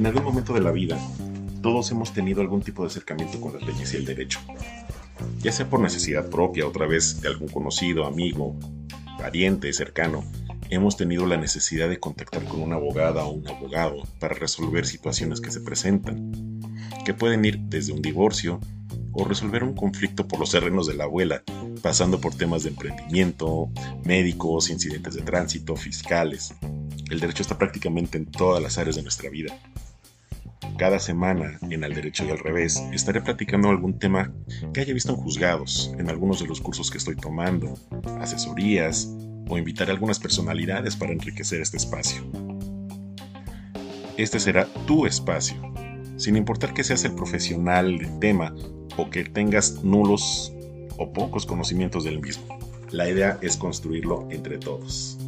En algún momento de la vida, todos hemos tenido algún tipo de acercamiento con las leyes y el derecho. Ya sea por necesidad propia, otra vez de algún conocido, amigo, pariente, cercano, hemos tenido la necesidad de contactar con una abogada o un abogado para resolver situaciones que se presentan, que pueden ir desde un divorcio o resolver un conflicto por los terrenos de la abuela, pasando por temas de emprendimiento, médicos, incidentes de tránsito, fiscales. El derecho está prácticamente en todas las áreas de nuestra vida. Cada semana, en Al Derecho y al Revés, estaré platicando algún tema que haya visto en juzgados, en algunos de los cursos que estoy tomando, asesorías o invitar a algunas personalidades para enriquecer este espacio. Este será tu espacio, sin importar que seas el profesional del tema o que tengas nulos o pocos conocimientos del mismo. La idea es construirlo entre todos.